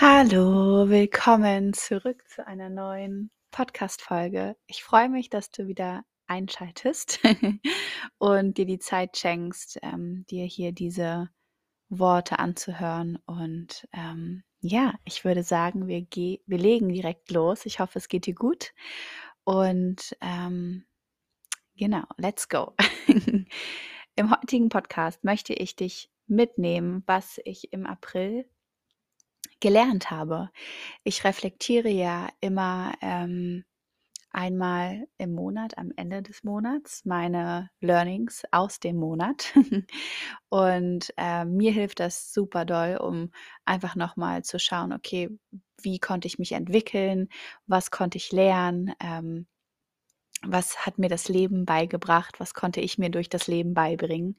Hallo, willkommen zurück zu einer neuen Podcast-Folge. Ich freue mich, dass du wieder einschaltest und dir die Zeit schenkst, ähm, dir hier diese Worte anzuhören. Und ähm, ja, ich würde sagen, wir, wir legen direkt los. Ich hoffe, es geht dir gut. Und ähm, genau, let's go. Im heutigen Podcast möchte ich dich mitnehmen, was ich im April gelernt habe. Ich reflektiere ja immer ähm, einmal im Monat, am Ende des Monats, meine Learnings aus dem Monat. Und äh, mir hilft das super doll, um einfach nochmal zu schauen, okay, wie konnte ich mich entwickeln, was konnte ich lernen, ähm, was hat mir das Leben beigebracht, was konnte ich mir durch das Leben beibringen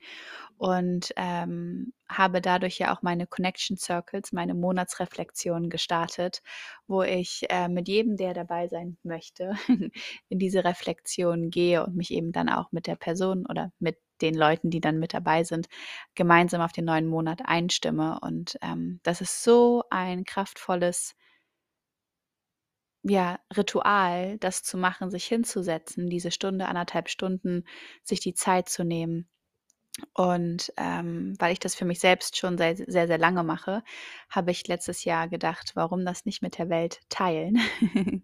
und ähm, habe dadurch ja auch meine Connection Circles, meine Monatsreflexionen gestartet, wo ich äh, mit jedem, der dabei sein möchte, in diese Reflexion gehe und mich eben dann auch mit der Person oder mit den Leuten, die dann mit dabei sind, gemeinsam auf den neuen Monat einstimme. Und ähm, das ist so ein kraftvolles ja, Ritual, das zu machen, sich hinzusetzen, diese Stunde, anderthalb Stunden, sich die Zeit zu nehmen. Und ähm, weil ich das für mich selbst schon sehr, sehr, sehr lange mache, habe ich letztes Jahr gedacht, warum das nicht mit der Welt teilen.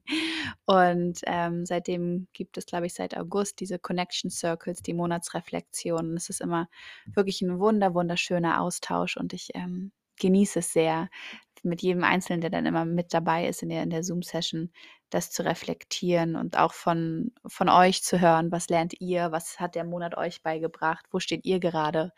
und ähm, seitdem gibt es, glaube ich, seit August diese Connection Circles, die Monatsreflexionen. Es ist immer wirklich ein wunder, wunderschöner Austausch und ich ähm, genieße es sehr, mit jedem Einzelnen, der dann immer mit dabei ist in der, in der Zoom-Session, das zu reflektieren und auch von, von euch zu hören, was lernt ihr, was hat der Monat euch beigebracht, wo steht ihr gerade.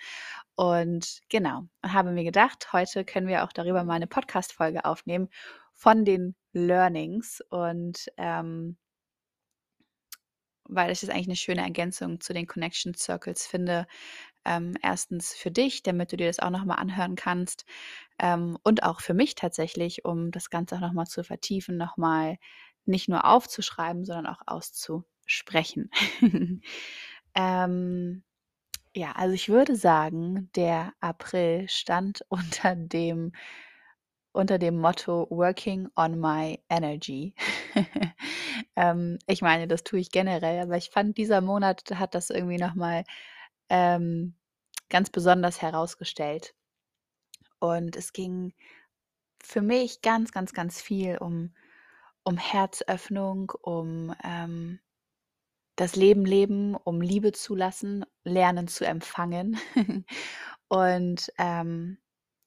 Und genau, habe mir gedacht, heute können wir auch darüber mal eine Podcast-Folge aufnehmen von den Learnings. Und ähm, weil ich das eigentlich eine schöne Ergänzung zu den Connection Circles finde, ähm, erstens für dich, damit du dir das auch nochmal anhören kannst ähm, und auch für mich tatsächlich, um das Ganze auch nochmal zu vertiefen, nochmal nicht nur aufzuschreiben, sondern auch auszusprechen. ähm, ja, also ich würde sagen, der April stand unter dem unter dem Motto Working on my Energy. ähm, ich meine, das tue ich generell, aber ich fand, dieser Monat hat das irgendwie nochmal ähm, ganz besonders herausgestellt. Und es ging für mich ganz, ganz, ganz viel um, um Herzöffnung, um ähm, das Leben leben, um Liebe zulassen, lernen zu empfangen und, ähm,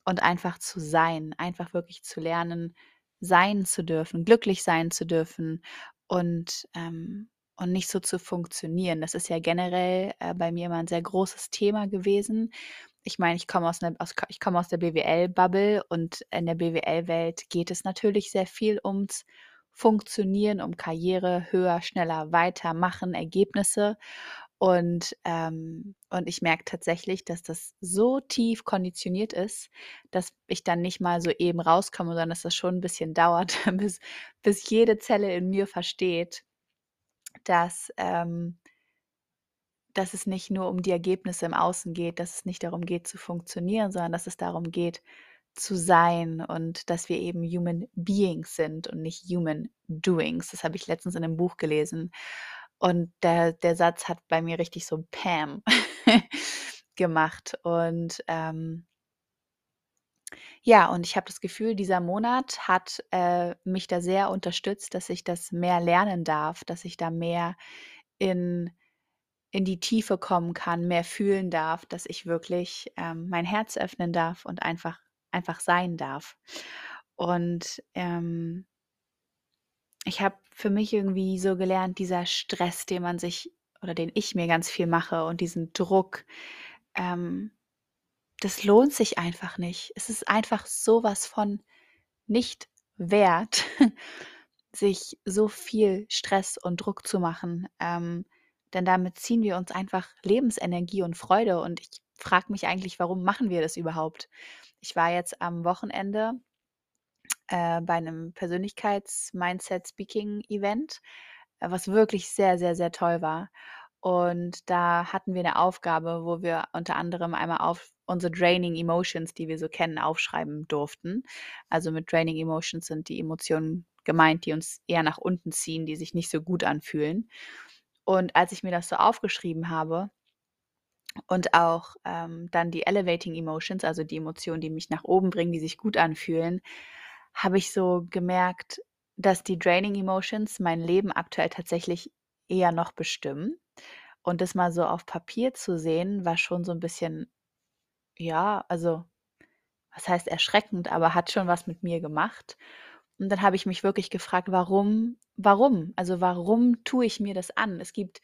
und einfach zu sein, einfach wirklich zu lernen, sein zu dürfen, glücklich sein zu dürfen und ähm, und nicht so zu funktionieren. Das ist ja generell äh, bei mir immer ein sehr großes Thema gewesen. Ich meine, ich komme aus, aus, ich komme aus der BWL-Bubble und in der BWL-Welt geht es natürlich sehr viel ums Funktionieren, um Karriere, höher, schneller, weiter, machen, Ergebnisse. Und, ähm, und ich merke tatsächlich, dass das so tief konditioniert ist, dass ich dann nicht mal so eben rauskomme, sondern dass das schon ein bisschen dauert, bis, bis jede Zelle in mir versteht, dass, ähm, dass es nicht nur um die Ergebnisse im Außen geht, dass es nicht darum geht zu funktionieren, sondern dass es darum geht zu sein und dass wir eben Human Beings sind und nicht Human Doings. Das habe ich letztens in einem Buch gelesen. Und der, der Satz hat bei mir richtig so Pam gemacht. Und ähm, ja, und ich habe das Gefühl, dieser Monat hat äh, mich da sehr unterstützt, dass ich das mehr lernen darf, dass ich da mehr in, in die Tiefe kommen kann, mehr fühlen darf, dass ich wirklich ähm, mein Herz öffnen darf und einfach, einfach sein darf. Und ähm, ich habe für mich irgendwie so gelernt, dieser Stress, den man sich oder den ich mir ganz viel mache und diesen Druck, ähm, das lohnt sich einfach nicht. Es ist einfach sowas von nicht wert, sich so viel Stress und Druck zu machen. Ähm, denn damit ziehen wir uns einfach Lebensenergie und Freude. Und ich frage mich eigentlich, warum machen wir das überhaupt? Ich war jetzt am Wochenende äh, bei einem Persönlichkeits-Mindset-Speaking-Event, äh, was wirklich sehr, sehr, sehr toll war. Und da hatten wir eine Aufgabe, wo wir unter anderem einmal auf unsere draining Emotions, die wir so kennen, aufschreiben durften. Also mit draining Emotions sind die Emotionen gemeint, die uns eher nach unten ziehen, die sich nicht so gut anfühlen. Und als ich mir das so aufgeschrieben habe und auch ähm, dann die Elevating Emotions, also die Emotionen, die mich nach oben bringen, die sich gut anfühlen, habe ich so gemerkt, dass die Draining Emotions mein Leben aktuell tatsächlich eher noch bestimmen. Und das mal so auf Papier zu sehen, war schon so ein bisschen, ja, also was heißt erschreckend, aber hat schon was mit mir gemacht. Und dann habe ich mich wirklich gefragt, warum warum? Also, warum tue ich mir das an? Es gibt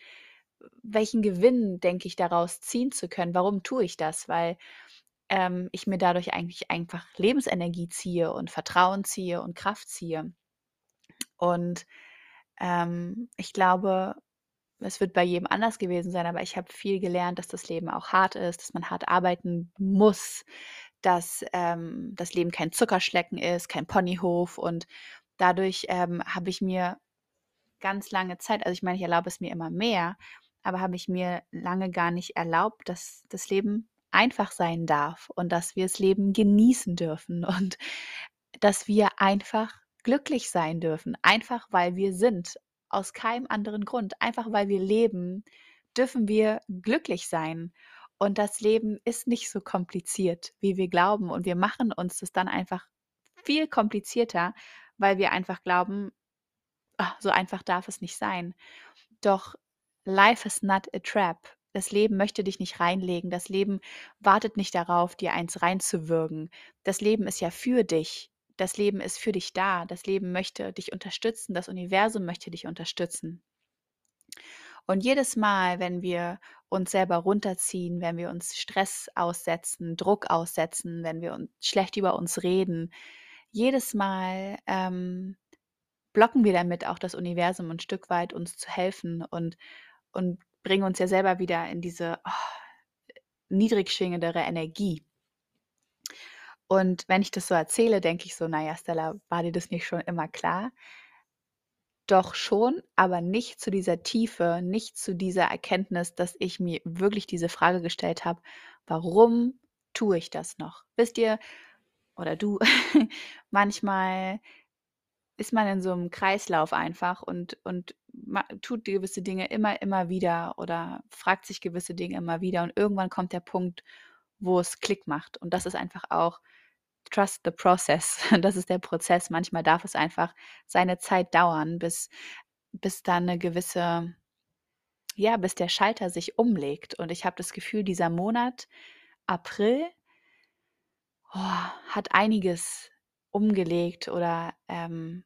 welchen Gewinn denke ich daraus ziehen zu können? Warum tue ich das? Weil, ähm, ich mir dadurch eigentlich einfach Lebensenergie ziehe und Vertrauen ziehe und Kraft ziehe. Und, ähm, ich glaube, es wird bei jedem anders gewesen sein, aber ich habe viel gelernt, dass das Leben auch hart ist, dass man hart arbeiten muss, dass, ähm, das Leben kein Zuckerschlecken ist, kein Ponyhof und dadurch, ähm, habe ich mir ganz lange Zeit also, ich meine, ich erlaube es mir immer mehr, aber habe ich mir lange gar nicht erlaubt, dass das Leben einfach sein darf und dass wir das Leben genießen dürfen und dass wir einfach glücklich sein dürfen, einfach weil wir sind, aus keinem anderen Grund. Einfach weil wir leben, dürfen wir glücklich sein. Und das Leben ist nicht so kompliziert, wie wir glauben. Und wir machen uns das dann einfach viel komplizierter, weil wir einfach glauben, ah, so einfach darf es nicht sein. Doch life is not a trap. Das Leben möchte dich nicht reinlegen. Das Leben wartet nicht darauf, dir eins reinzuwürgen. Das Leben ist ja für dich. Das Leben ist für dich da. Das Leben möchte dich unterstützen. Das Universum möchte dich unterstützen. Und jedes Mal, wenn wir uns selber runterziehen, wenn wir uns Stress aussetzen, Druck aussetzen, wenn wir uns schlecht über uns reden, jedes Mal ähm, blocken wir damit auch das Universum ein Stück weit, uns zu helfen und, und bringen uns ja selber wieder in diese oh, niedrig schwingendere Energie. Und wenn ich das so erzähle, denke ich so: „Na ja, Stella, war dir das nicht schon immer klar?“ Doch schon, aber nicht zu dieser Tiefe, nicht zu dieser Erkenntnis, dass ich mir wirklich diese Frage gestellt habe: „Warum tue ich das noch?“ Wisst ihr oder du, manchmal ist man in so einem Kreislauf einfach und und tut gewisse Dinge immer, immer wieder oder fragt sich gewisse Dinge immer wieder und irgendwann kommt der Punkt, wo es Klick macht. Und das ist einfach auch trust the process. Das ist der Prozess. Manchmal darf es einfach seine Zeit dauern, bis bis dann eine gewisse ja, bis der Schalter sich umlegt. Und ich habe das Gefühl, dieser Monat April, oh, hat einiges umgelegt oder, ähm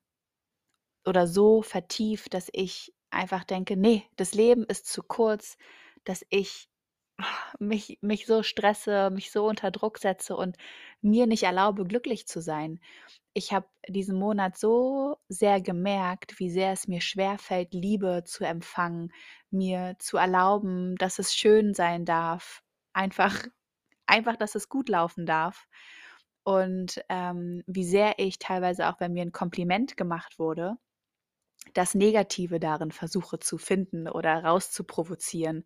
oder so vertieft, dass ich einfach denke: „Ne, das Leben ist zu kurz, dass ich mich mich so stresse, mich so unter Druck setze und mir nicht erlaube, glücklich zu sein. Ich habe diesen Monat so sehr gemerkt, wie sehr es mir schwerfällt, Liebe zu empfangen, mir zu erlauben, dass es schön sein darf, einfach einfach, dass es gut laufen darf. Und, ähm, wie sehr ich teilweise auch, wenn mir ein Kompliment gemacht wurde, das Negative darin versuche zu finden oder rauszuprovozieren.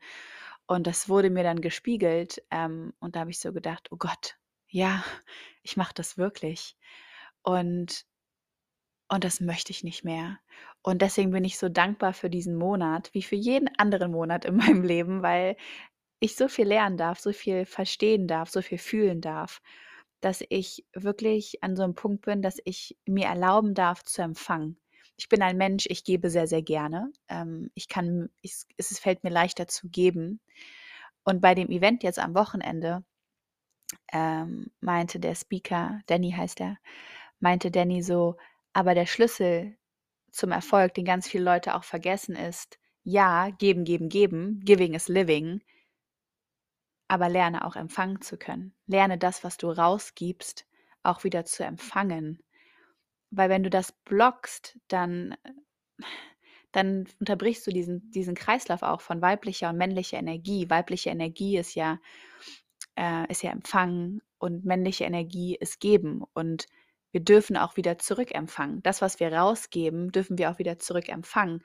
Und das wurde mir dann gespiegelt, ähm, und da habe ich so gedacht: „Oh Gott, ja, ich mache das wirklich.“ Und und das möchte ich nicht mehr. Und deswegen bin ich so dankbar für diesen Monat, wie für jeden anderen Monat in meinem Leben, weil ich so viel lernen darf, so viel verstehen darf, so viel fühlen darf, dass ich wirklich an so einem Punkt bin, dass ich mir erlauben darf zu empfangen. Ich bin ein Mensch, ich gebe sehr, sehr gerne. Ähm, ich kann ich es fällt mir leichter zu geben. Und bei dem Event jetzt am Wochenende, ähm, meinte der Speaker, Danny heißt er, meinte Danny so: „Aber der Schlüssel zum Erfolg, den ganz viele Leute auch vergessen, ist, ja, geben, geben, geben, giving is living, aber lerne auch empfangen zu können. Lerne das, was du rausgibst, auch wieder zu empfangen. Weil wenn du das blockst, dann dann unterbrichst du diesen diesen Kreislauf auch von weiblicher und männlicher Energie. Weibliche Energie ist ja äh, ist ja Empfangen und männliche Energie ist Geben. Und wir dürfen auch wieder zurückempfangen. Das, was wir rausgeben, dürfen wir auch wieder zurückempfangen.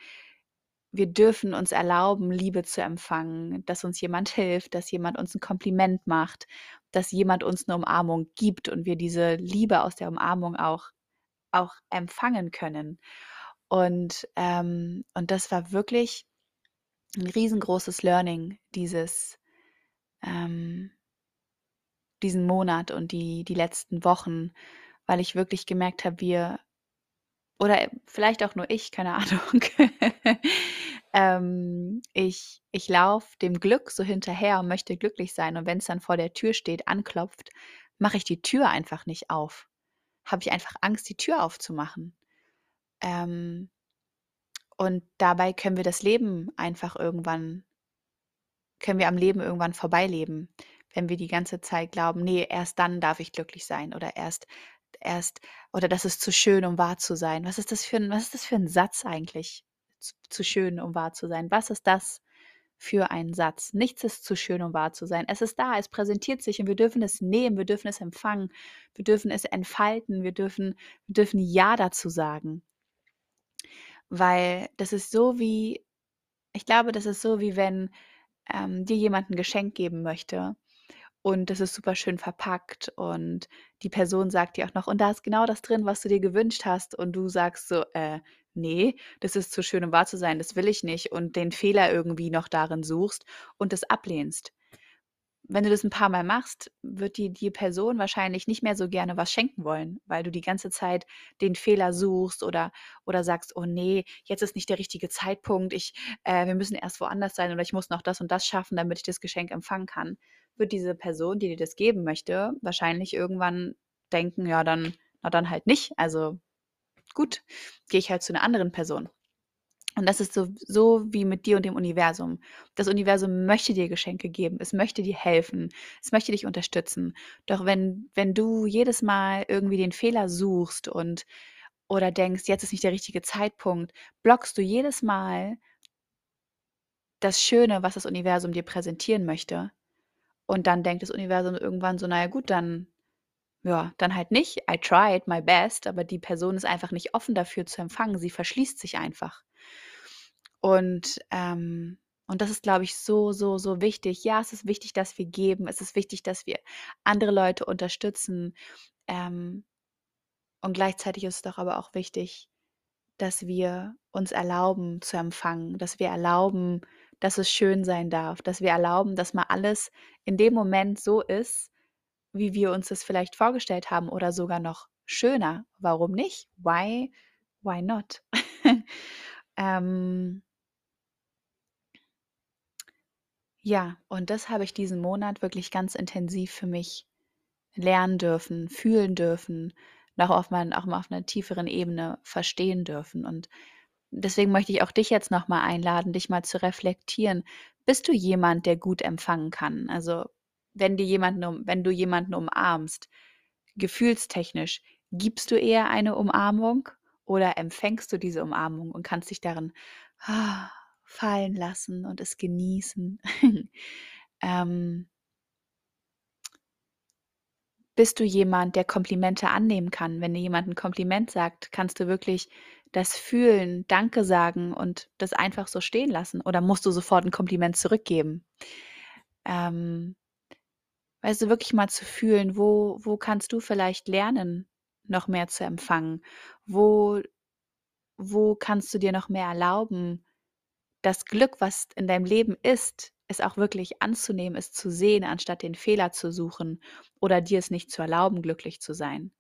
wir dürfen uns erlauben, Liebe zu empfangen, dass uns jemand hilft, dass jemand uns ein Kompliment macht, dass jemand uns eine Umarmung gibt und wir diese Liebe aus der Umarmung auch auch empfangen können. Und, ähm und das war wirklich 'n riesengroßes Learning, dieses ähm diesen Monat und die die letzten Wochen, weil ich wirklich gemerkt habe, wir oder äh, vielleicht auch nur ich, keine Ahnung. Ähm, ich ich laufe dem Glück so hinterher und möchte glücklich sein und wenn's dann vor der Tür steht, anklopft, mache ich die Tür einfach nicht auf. Habe ich einfach Angst, die Tür aufzumachen. Ähm, und dabei können wir das Leben einfach irgendwann können wir am Leben irgendwann vorbeileben, wenn wir die ganze Zeit glauben: „Ne, erst dann darf ich glücklich sein“ oder erst erst oder das ist zu schön, um wahr zu sein. Was ist das für 'n was ist das für 'n Satz eigentlich? Zu zu schön, um wahr zu sein. Was ist das für ein Satz? Nichts ist zu schön, um wahr zu sein. Es ist da, es präsentiert sich und wir dürfen es nehmen, wir dürfen es empfangen, wir dürfen es entfalten, wir dürfen wir dürfen ja dazu sagen. Weil das ist so wie ich glaube, das ist so, wie wenn, ähm, dir jemand 'n Geschenk geben möchte und das ist super schön verpackt und die Person sagt dir auch noch: „Und da ist genau das drin, was du dir gewünscht hast.“ Und du sagst so: „Äh, ne, das ist zu schön, um wahr zu sein, das will ich nicht“ und den Fehler irgendwie noch darin suchst und das ablehnst. Wenn du das 'n paarmal machst, wird dir die Person wahrscheinlich nicht mehr so gerne was schenken wollen, weil du die ganze Zeit den Fehler suchst oder oder sagst: „Oh ne, jetzt ist nicht der richtige Zeitpunkt. Ich äh, wir müssen erst woanders sein oder ich muss noch das und das schaffen, damit ich das Geschenk empfangen kann.“ Wird diese Person, die dir das geben möchte, wahrscheinlich irgendwann denken: „Ja, dann na dann halt nicht. Also, gut, gehe ich halt zu 'ner anderen Person.“ und das ist so so wie mit dir und dem Universum. Das Universum möchte dir Geschenke geben. Es möchte dir helfen. Es möchte dich unterstützen. Doch wenn wenn du jedes Mal irgendwie den Fehler suchst und oder denkst: „Jetzt ist nicht der richtige Zeitpunkt“, blockst du jedes Mal das Schöne, was das Universum dir präsentieren möchte. Und dann denkt das Universum irgendwann so: „Na ja gut, dann ja, dann halt nicht. I tried my best“, aber die Person ist einfach nicht offen dafür zu empfangen. Sie verschließt sich einfach. Und, ähm und das ist, glaube ich, so, so, so wichtig. Ja, es ist wichtig, dass wir geben. Es ist wichtig, dass wir andere Leute unterstützen. Ähm, und gleichzeitig ist es doch aber auch wichtig, dass wir uns erlauben zu empfangen, dass wir erlauben, dass es schön sein darf, dass wir erlauben, dass mal alles in dem Moment so ist, wie wir uns das vielleicht vorgestellt haben oder sogar noch schöner. Warum nicht? Why why not? Ähm Ja, und das habe ich diesen Monat wirklich ganz intensiv für mich lernen dürfen, fühlen dürfen, noch auf mein auch mal auf 'ner tieferen Ebene verstehen dürfen. Und deswegen möchte ich auch dich jetzt noch mal einladen, dich mal zu reflektieren. Bist du jemand, der gut empfangen kann? Also, wenn dir jemanden wenn du jemanden umarmst, gefühlstechnisch, gibst du eher eine Umarmung oder empfängst du diese Umarmung und kannst dich darin fallen lassen und es genießen? Ähm Bist du jemand, der Komplimente annehmen kann? Wenn dir jemand 'n Kompliment sagt, kannst du wirklich das fühlen, Danke sagen und das einfach so stehen lassen oder musst du sofort 'n Kompliment zurückgeben? Ähm weißt du, wirklich mal zu fühlen, wo wo kannst du vielleicht lernen, noch mehr zu empfangen? Wo wo kannst du dir noch mehr erlauben, das Glück, was in deinem Leben ist, es auch wirklich anzunehmen, es zu sehen, anstatt den Fehler zu suchen oder dir es nicht zu erlauben, glücklich zu sein?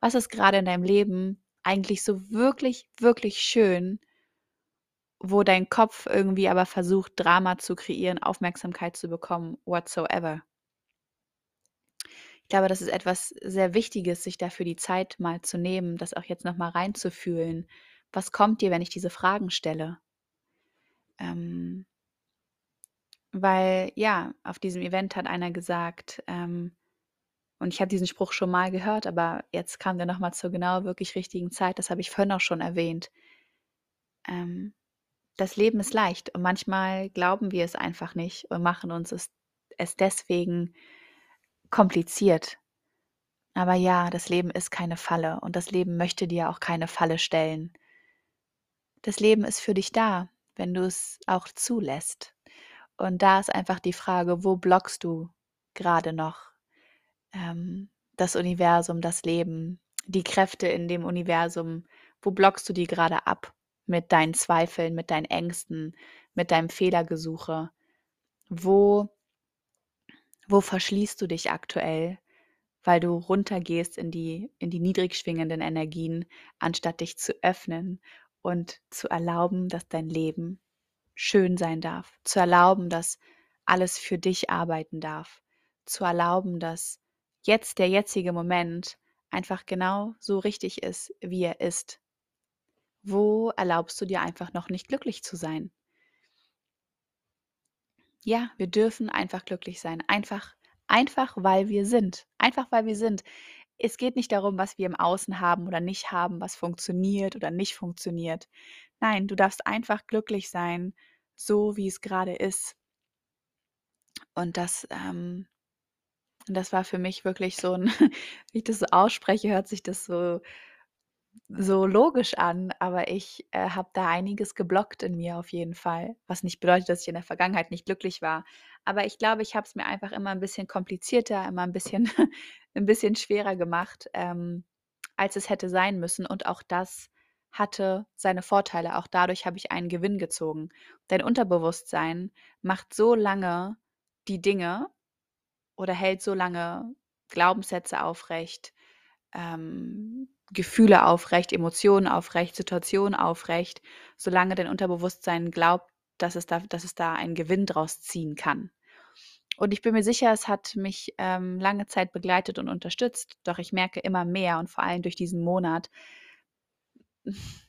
Was ist grade in deinem Leben eigentlich so wirklich, wirklich schön wo dein Kopf irgendwie aber versucht, Drama zu kreieren, Aufmerksamkeit zu bekommen, whatsoever? Ich glaube, das ist etwas sehr Wichtiges, sich dafür die Zeit mal zu nehmen, das auch jetzt noch mal reinzufühlen. Was kommt dir, wenn ich diese Fragen stelle? Ähm weil ja, auf diesem Event hat einer gesagt, ähm und ich habe diesen Spruch schon mal gehört, aber jetzt kam der noch mal zur genau wirklich richtigen Zeit. Das habe ich vorhin auch schon erwähnt. Ähm, das Leben ist leicht und manchmal glauben wir es einfach nicht und machen uns es es deswegen kompliziert. Aber ja, das Leben ist keine Falle und das Leben möchte dir auch keine Falle stellen. Das Leben ist für dich da. wenn du es auch zulässt. Und da ist einfach die Frage, wo blockst du gerade noch ähm, das Universum, das Leben, die Kräfte in dem Universum? Wo blockst du die gerade ab mit deinen Zweifeln, mit deinen Ängsten, mit deinem Fehlergesuche? Wo, wo verschließt du dich aktuell, weil du runtergehst in die, in die niedrig schwingenden Energien, anstatt dich zu öffnen und zu erlauben, dass dein Leben schön sein darf, zu erlauben, dass alles für dich arbeiten darf, zu erlauben, dass jetzt der jetzige Moment einfach genau so richtig ist, wie er ist. Wo erlaubst du dir einfach noch nicht glücklich zu sein? Ja, wir dürfen einfach glücklich sein. Einfach, einfach weil wir sind. Einfach weil wir sind. Es geht nicht darum, was wir im Außen haben oder nicht haben, was funktioniert oder nicht funktioniert. Nein, du darfst einfach glücklich sein, so wie es gerade ist. Und das, ähm, das war für mich wirklich so ein, wenn ich das so ausspreche, hört sich das so so logisch an, aber ich, äh, habe da einiges geblockt in mir auf jeden Fall, was nicht bedeutet, dass ich in der Vergangenheit nicht glücklich war. Aber ich glaube, ich habe es mir einfach immer ein bisschen komplizierter, immer ein bisschen ein bisschen schwerer gemacht, ähm, als es hätte sein müssen und auch das hatte seine Vorteile. Auch dadurch habe ich einen Gewinn gezogen. Dein Unterbewusstsein macht so lange die Dinge oder hält so lange Glaubenssätze aufrecht, ähm, Gefühle aufrecht, Emotionen aufrecht, Situationen aufrecht, solange dein Unterbewusstsein glaubt, dass es da, dass es da einen Gewinn draus ziehen kann. Und ich bin mir sicher, es hat mich ähm, lange Zeit begleitet und unterstützt, doch ich merke immer mehr und vor allem durch diesen Monat,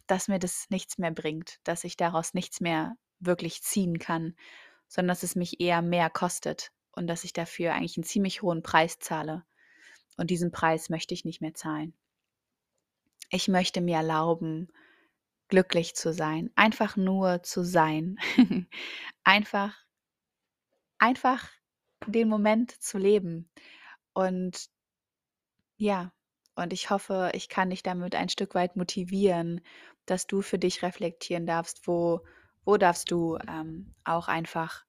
dass mir das nichts mehr bringt, dass ich daraus nichts mehr wirklich ziehen kann, sondern dass es mich eher mehr kostet und dass ich dafür eigentlich einen ziemlich hohen Preis zahle. Und diesen Preis möchte ich nicht mehr zahlen. Ich möchte mir erlauben, glücklich zu sein, einfach nur zu sein, einfach, einfach den Moment zu leben. Und ja, und ich hoffe, ich kann dich damit ein Stück weit motivieren, dass du für dich reflektieren darfst, wo, wo darfst du ähm, auch einfach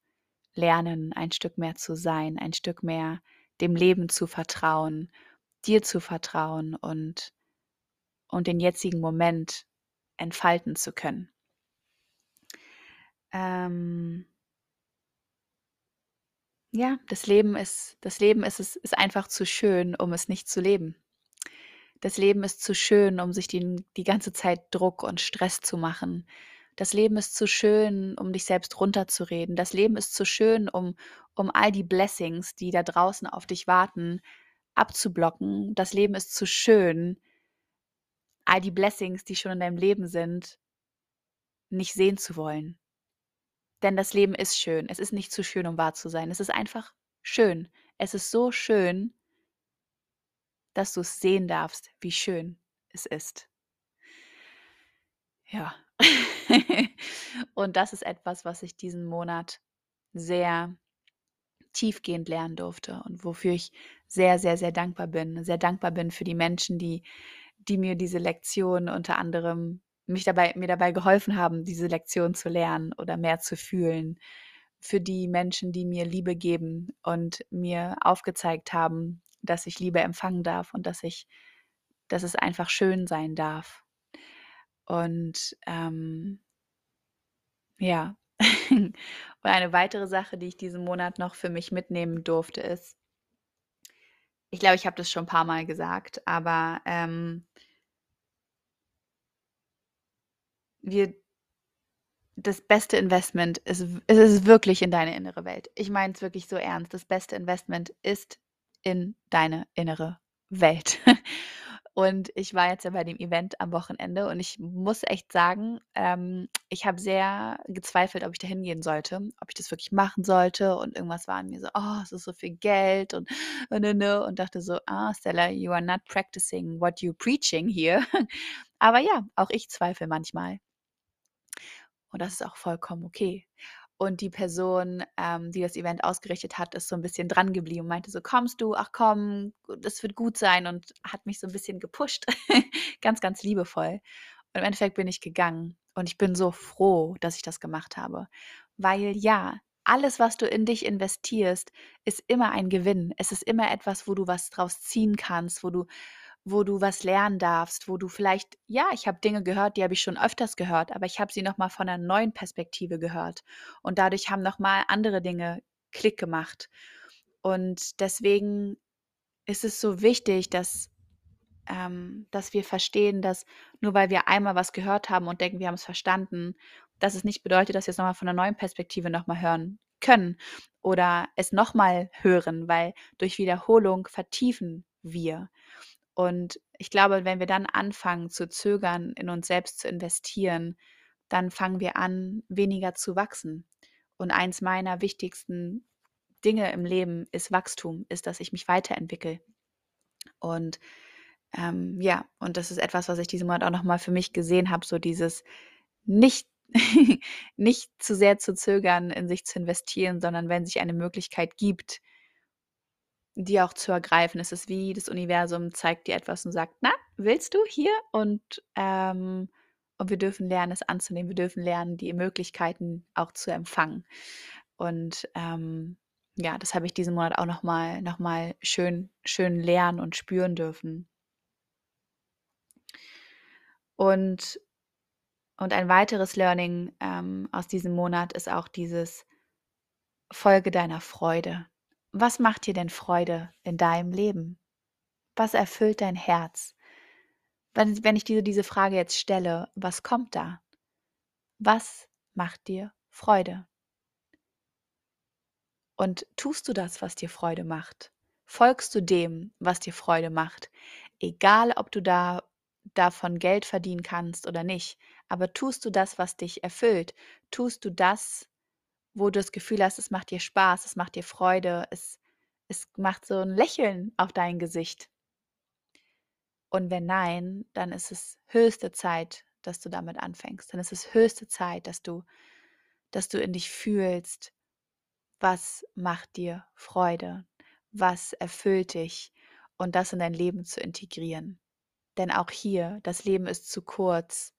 lernen, ein Stück mehr zu sein, ein Stück mehr dem Leben zu vertrauen, dir zu vertrauen und, und den jetzigen Moment entfalten zu können. Ähm, ja, das Leben ist, das Leben ist, ist, ist einfach zu schön, um es nicht zu leben. Das Leben ist zu schön, um sich die, die ganze Zeit Druck und Stress zu machen. Das Leben ist zu schön, um dich selbst runterzureden. Das Leben ist zu schön, um, um all die Blessings, die da draußen auf dich warten, abzublocken. Das Leben ist zu schön, all die Blessings, die schon in deinem Leben sind, nicht sehen zu wollen. Denn das Leben ist schön. Es ist nicht zu schön, um wahr zu sein. Es ist einfach schön. Es ist so schön, dass du es sehen darfst, wie schön es ist. Ja. Und das ist etwas, was ich diesen Monat sehr tiefgehend lernen durfte und wofür ich sehr, sehr, sehr dankbar bin. Sehr dankbar bin für die Menschen, die, die mir diese Lektion unter anderem mich dabei, mir dabei geholfen haben, diese Lektion zu lernen oder mehr zu fühlen. Für die Menschen, die mir Liebe geben und mir aufgezeigt haben, dass ich Liebe empfangen darf und dass ich, dass es einfach schön sein darf. Und ähm, ja, und eine weitere Sache, die ich diesen Monat noch für mich mitnehmen durfte, ist, ich glaube, ich habe das schon ein paar Mal gesagt, aber ähm, wir, das beste Investment ist, ist es wirklich in deine innere Welt. Ich meine es wirklich so ernst. Das beste Investment ist in deine innere Welt. Und ich war jetzt ja bei dem Event am Wochenende und ich muss echt sagen, ähm, ich habe sehr gezweifelt, ob ich da hingehen sollte, ob ich das wirklich machen sollte. Und irgendwas war in mir so, oh, es ist so viel Geld und, und, und, und dachte so, ah, Stella, you are not practicing what you preaching here. Aber ja, auch ich zweifle manchmal. Und das ist auch vollkommen okay. Und die Person, ähm, die das Event ausgerichtet hat, ist so ein bisschen dran geblieben und meinte so: „Kommst du? Ach komm, das wird gut sein“ und hat mich so ein bisschen gepusht, ganz, ganz liebevoll. Und im Endeffekt bin ich gegangen Und ich bin so froh, dass ich das gemacht habe. Weil ja, alles, was du in dich investierst, ist immer ein Gewinn. Es ist immer etwas, wo du was draus ziehen kannst, wo du wo du was lernen darfst, wo du vielleicht ja, ich habe Dinge gehört, die habe ich schon öfters gehört, aber ich habe sie noch mal von einer neuen Perspektive gehört und dadurch haben noch mal andere Dinge Klick gemacht. Und deswegen ist es so wichtig, dass ähm, dass wir verstehen, dass nur weil wir einmal was gehört haben und denken, wir haben es verstanden, dass es nicht bedeutet, dass wir es noch mal von einer neuen Perspektive noch mal hören können oder es noch mal hören, weil durch Wiederholung vertiefen wir. Und ich glaube, wenn wir dann anfangen zu zögern, in uns selbst zu investieren, dann fangen wir an, weniger zu wachsen. Und eins meiner wichtigsten Dinge im Leben ist Wachstum, ist, dass ich mich weiterentwickle. Und ähm, ja, und das ist etwas, was ich diesen Monat auch nochmal für mich gesehen habe, so dieses nicht, nicht zu sehr zu zögern, in sich zu investieren, sondern wenn sich eine Möglichkeit gibt, die auch zu ergreifen. Es ist wie das Universum zeigt dir etwas und sagt, na, willst du hier? Und, ähm, und wir dürfen lernen, es anzunehmen. Wir dürfen lernen, die Möglichkeiten auch zu empfangen. Und ähm, ja, das habe ich diesen Monat auch nochmal noch mal schön, schön lernen und spüren dürfen. Und, und ein weiteres Learning ähm, aus diesem Monat ist auch dieses Folge deiner Freude. Was macht dir denn Freude in deinem Leben? Was erfüllt dein Herz? Wenn, wenn ich dir diese Frage jetzt stelle, was kommt da? Was macht dir Freude? Und tust du das, was dir Freude macht? Folgst du dem, was dir Freude macht? Egal, ob du da davon Geld verdienen kannst oder nicht, aber tust du das, was dich erfüllt? Tust du das, wo du das Gefühl hast, es macht dir Spaß, es macht dir Freude, es, es macht so ein Lächeln auf dein Gesicht? Und wenn nein, dann ist es höchste Zeit, dass du damit anfängst. Dann ist es höchste Zeit, dass du, dass du in dich fühlst, was macht dir Freude, was erfüllt dich und das in dein Leben zu integrieren. Denn auch hier, das Leben ist zu kurz,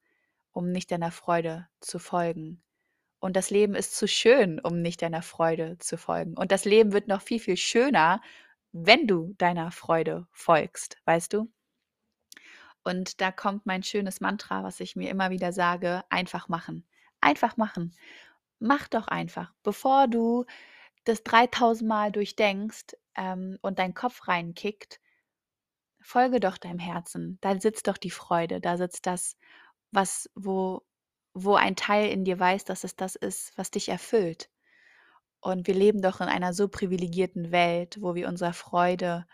um nicht deiner Freude zu folgen. Und das Leben ist zu schön, um nicht deiner Freude zu folgen. Und das Leben wird noch viel, viel schöner, wenn du deiner Freude folgst, weißt du? Und da kommt mein schönes Mantra, was ich mir immer wieder sage, einfach machen. Einfach machen. Mach doch einfach, bevor du das 3000 Mal durchdenkst ähm, und dein Kopf reinkickt, folge doch deinem Herzen. Da sitzt doch die Freude, da sitzt das, was, wo, wo ein Teil in dir weiß, dass es das ist, was dich erfüllt. Und wir leben doch in einer so privilegierten Welt, wo wir unserer Freude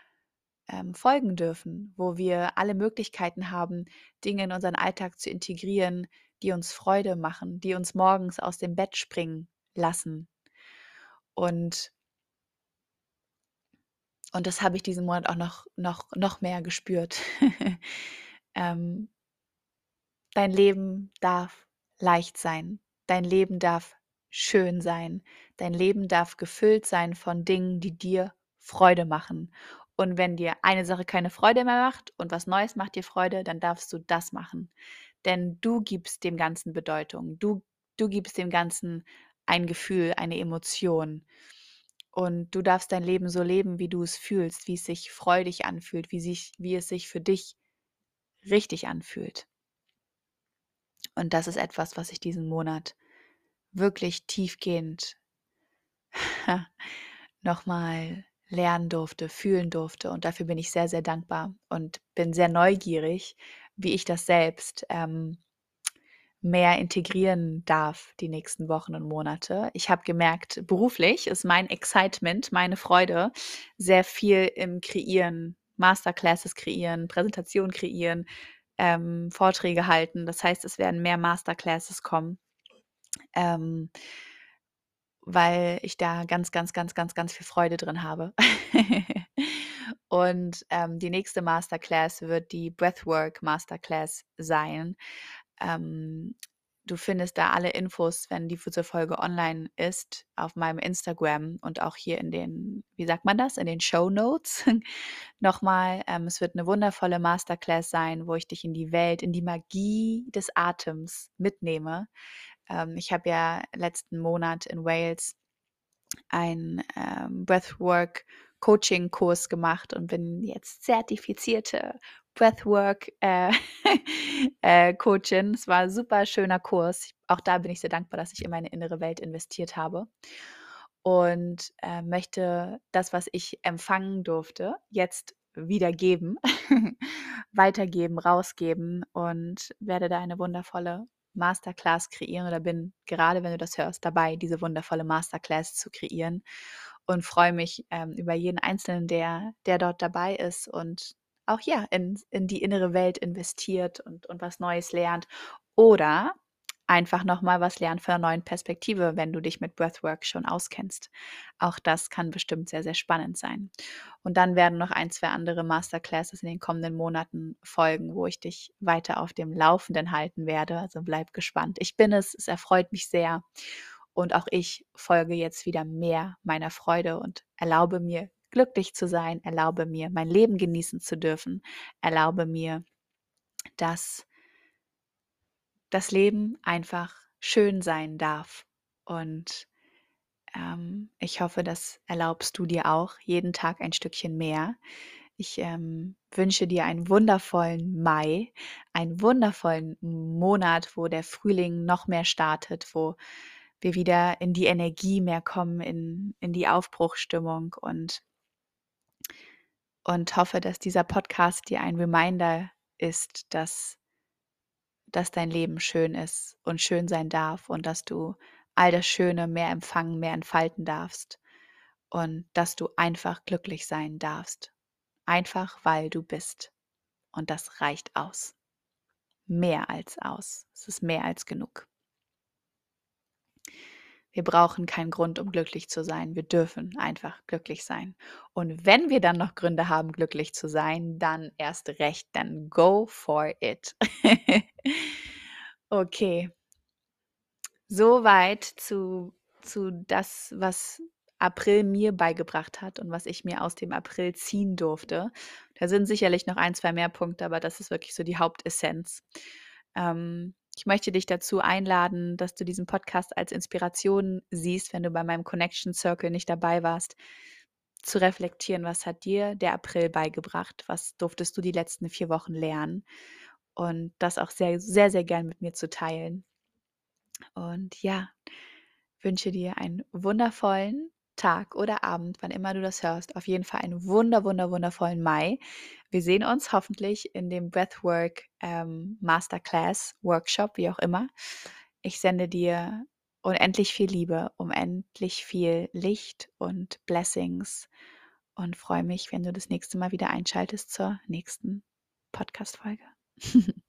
ähm, folgen dürfen, wo wir alle Möglichkeiten haben, Dinge in unseren Alltag zu integrieren, die uns Freude machen, die uns morgens aus dem Bett springen lassen. Und, und das habe ich diesen Monat auch noch, noch, noch mehr gespürt. ähm, dein Leben darf leicht sein. Dein Leben darf schön sein. Dein Leben darf gefüllt sein von Dingen, die dir Freude machen. Und wenn dir eine Sache keine Freude mehr macht und was Neues macht dir Freude, dann darfst du das machen. Denn du gibst dem Ganzen Bedeutung. Du, du gibst dem Ganzen ein Gefühl, eine Emotion. Und du darfst dein Leben so leben, wie du es fühlst, wie es sich freudig anfühlt, wie, sich, wie es sich für dich richtig anfühlt. Und das ist etwas, was ich diesen Monat wirklich tiefgehend nochmal lernen durfte, fühlen durfte. Und dafür bin ich sehr, sehr dankbar und bin sehr neugierig, wie ich das selbst ähm, mehr integrieren darf die nächsten Wochen und Monate. Ich habe gemerkt, beruflich ist mein Excitement, meine Freude sehr viel im Kreieren, Masterclasses kreieren, Präsentationen kreieren, ähm, Vorträge halten. Das heißt, es werden mehr Masterclasses kommen. Ähm, weil ich da ganz, ganz, ganz, ganz, ganz viel Freude drin habe. und ähm, die nächste Masterclass wird die Breathwork Masterclass sein. Ähm, du findest da alle Infos, wenn diese Folge online ist, auf meinem Instagram und auch hier in den, wie sagt man das, in den Show Notes nochmal. Ähm, es wird eine wundervolle Masterclass sein, wo ich dich in die Welt, in die Magie des Atems mitnehme. Ähm, ich habe ja letzten Monat in Wales ein ähm, Breathwork Coaching-Kurs gemacht und bin jetzt zertifizierte Breathwork äh, äh. Es war ein super schöner Kurs. Auch da bin ich sehr dankbar, dass ich in meine innere Welt investiert habe und äh, möchte das, was ich empfangen durfte, jetzt wiedergeben, weitergeben, rausgeben und werde da eine wundervolle Masterclass kreieren oder bin gerade, wenn du das hörst, dabei, diese wundervolle Masterclass zu kreieren und freue mich ähm, über jeden Einzelnen, der, der dort dabei ist und auch ja in, in die innere Welt investiert und, und was Neues lernt. Oder einfach nochmal was lernen von einer neuen Perspektive, wenn du dich mit Breathwork schon auskennst. Auch das kann bestimmt sehr, sehr spannend sein. Und dann werden noch ein, zwei andere Masterclasses in den kommenden Monaten folgen, wo ich dich weiter auf dem Laufenden halten werde. Also bleib gespannt. Ich bin es, es erfreut mich sehr. Und auch ich folge jetzt wieder mehr meiner Freude und erlaube mir, glücklich zu sein, erlaube mir, mein Leben genießen zu dürfen, erlaube mir, dass das Leben einfach schön sein darf. Und ähm, ich hoffe, das erlaubst du dir auch jeden Tag ein Stückchen mehr. Ich ähm, wünsche dir einen wundervollen Mai, einen wundervollen Monat, wo der Frühling noch mehr startet, wo wir wieder in die Energie mehr kommen, in, in die Aufbruchstimmung und, und hoffe, dass dieser Podcast dir ein Reminder ist, dass dass dein Leben schön ist und schön sein darf und dass du all das Schöne mehr empfangen, mehr entfalten darfst und dass du einfach glücklich sein darfst. Einfach weil du bist. Und das reicht aus. Mehr als aus. Es ist mehr als genug. Wir brauchen keinen Grund, um glücklich zu sein. Wir dürfen einfach glücklich sein. Und wenn wir dann noch Gründe haben, glücklich zu sein, dann erst recht, dann go for it. okay. Soweit zu, zu das, was April mir beigebracht hat und was ich mir aus dem April ziehen durfte. Da sind sicherlich noch ein, zwei mehr Punkte, aber das ist wirklich so die Hauptessenz. Ähm, ich möchte dich dazu einladen, dass du diesen Podcast als Inspiration siehst, wenn du bei meinem Connection Circle nicht dabei warst, zu reflektieren, was hat dir der April beigebracht, was durftest du die letzten vier Wochen lernen und das auch sehr, sehr, sehr gern mit mir zu teilen. Und ja, wünsche dir einen wundervollen Tag oder Abend, wann immer du das hörst. Auf jeden Fall einen wunder, wunder, wundervollen Mai. Wir sehen uns hoffentlich in dem Breathwork ähm, Masterclass, Workshop, wie auch immer. Ich sende dir unendlich viel Liebe, unendlich viel Licht und Blessings und freue mich, wenn du das nächste Mal wieder einschaltest zur nächsten Podcast-Folge.